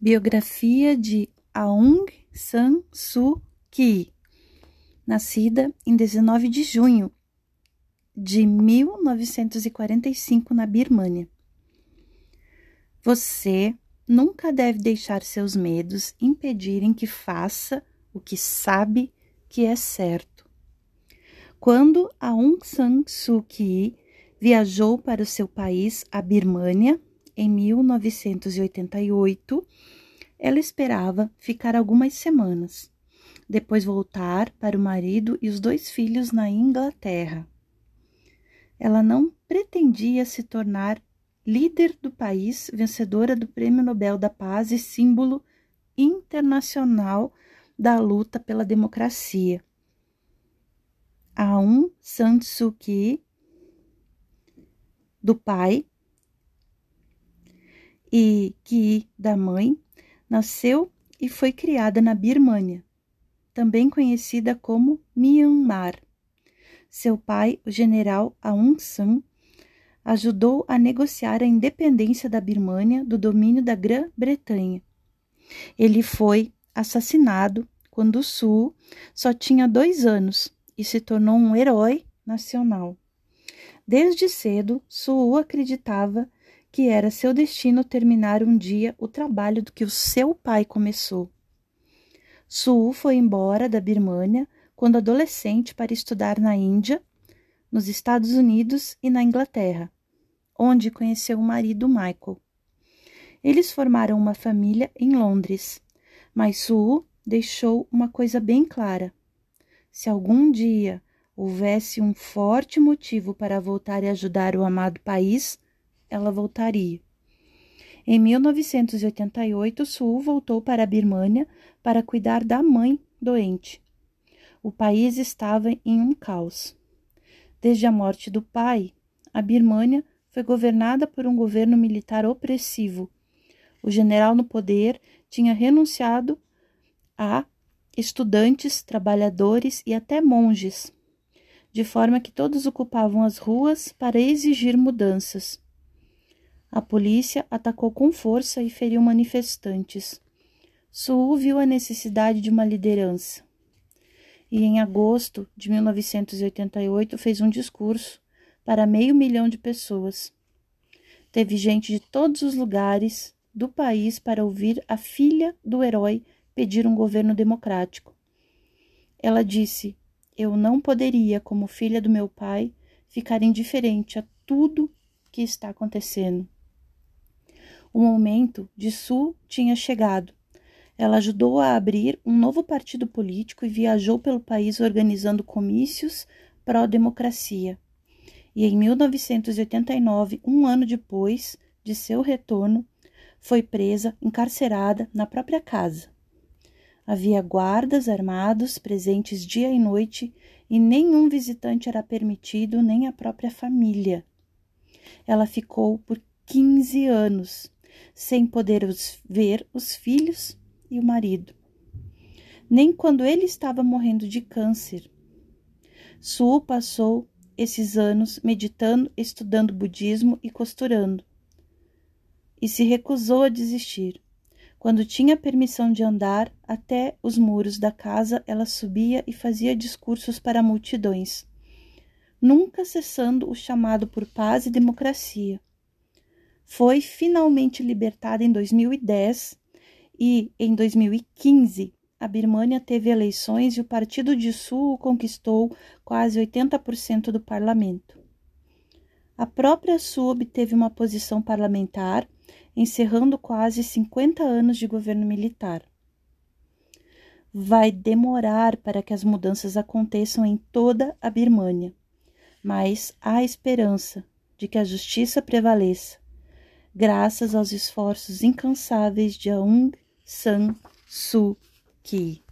Biografia de Aung San Suu Kyi, nascida em 19 de junho de 1945 na Birmânia. Você nunca deve deixar seus medos impedirem que faça o que sabe que é certo. Quando Aung San Suu Kyi viajou para o seu país, a Birmânia, em 1988, ela esperava ficar algumas semanas, depois voltar para o marido e os dois filhos na Inglaterra. Ela não pretendia se tornar líder do país, vencedora do Prêmio Nobel da Paz e símbolo internacional da luta pela democracia. Aung San Suu Kyi, do pai, e Ki, da mãe, nasceu e foi criada na Birmânia, também conhecida como Myanmar. Seu pai, o general Aung San, ajudou a negociar a independência da Birmânia do domínio da Grã-Bretanha. Ele foi assassinado quando Su só tinha dois anos e se tornou um herói nacional. Desde cedo, Su acreditava que era seu destino terminar um dia o trabalho do que o seu pai começou. Su foi embora da Birmânia quando adolescente para estudar na Índia, nos Estados Unidos e na Inglaterra, onde conheceu o marido Michael. Eles formaram uma família em Londres, mas Su deixou uma coisa bem clara. Se algum dia houvesse um forte motivo para voltar e ajudar o amado país, ela voltaria. Em 1988, Su voltou para a Birmânia para cuidar da mãe doente. O país estava em um caos. Desde a morte do pai, a Birmânia foi governada por um governo militar opressivo. O general no poder tinha renunciado a estudantes, trabalhadores e até monges, de forma que todos ocupavam as ruas para exigir mudanças. A polícia atacou com força e feriu manifestantes. Suu viu a necessidade de uma liderança. E em agosto de 1988 fez um discurso para meio milhão de pessoas. Teve gente de todos os lugares do país para ouvir a filha do herói pedir um governo democrático. Ela disse: Eu não poderia, como filha do meu pai, ficar indiferente a tudo que está acontecendo. O momento de Su tinha chegado. Ela ajudou a abrir um novo partido político e viajou pelo país organizando comícios pró-democracia. E em 1989, um ano depois de seu retorno, foi presa, encarcerada na própria casa. Havia guardas armados presentes dia e noite e nenhum visitante era permitido, nem a própria família. Ela ficou por 15 anos sem poder os ver os filhos e o marido. Nem quando ele estava morrendo de câncer. Su passou esses anos meditando, estudando budismo e costurando. E se recusou a desistir. Quando tinha permissão de andar até os muros da casa, ela subia e fazia discursos para multidões, nunca cessando o chamado por paz e democracia foi finalmente libertada em 2010 e, em 2015, a Birmânia teve eleições e o Partido de Sul conquistou quase 80% do parlamento. A própria Sul obteve uma posição parlamentar, encerrando quase 50 anos de governo militar. Vai demorar para que as mudanças aconteçam em toda a Birmânia, mas há esperança de que a justiça prevaleça graças aos esforços incansáveis de Aung San Suu Kyi.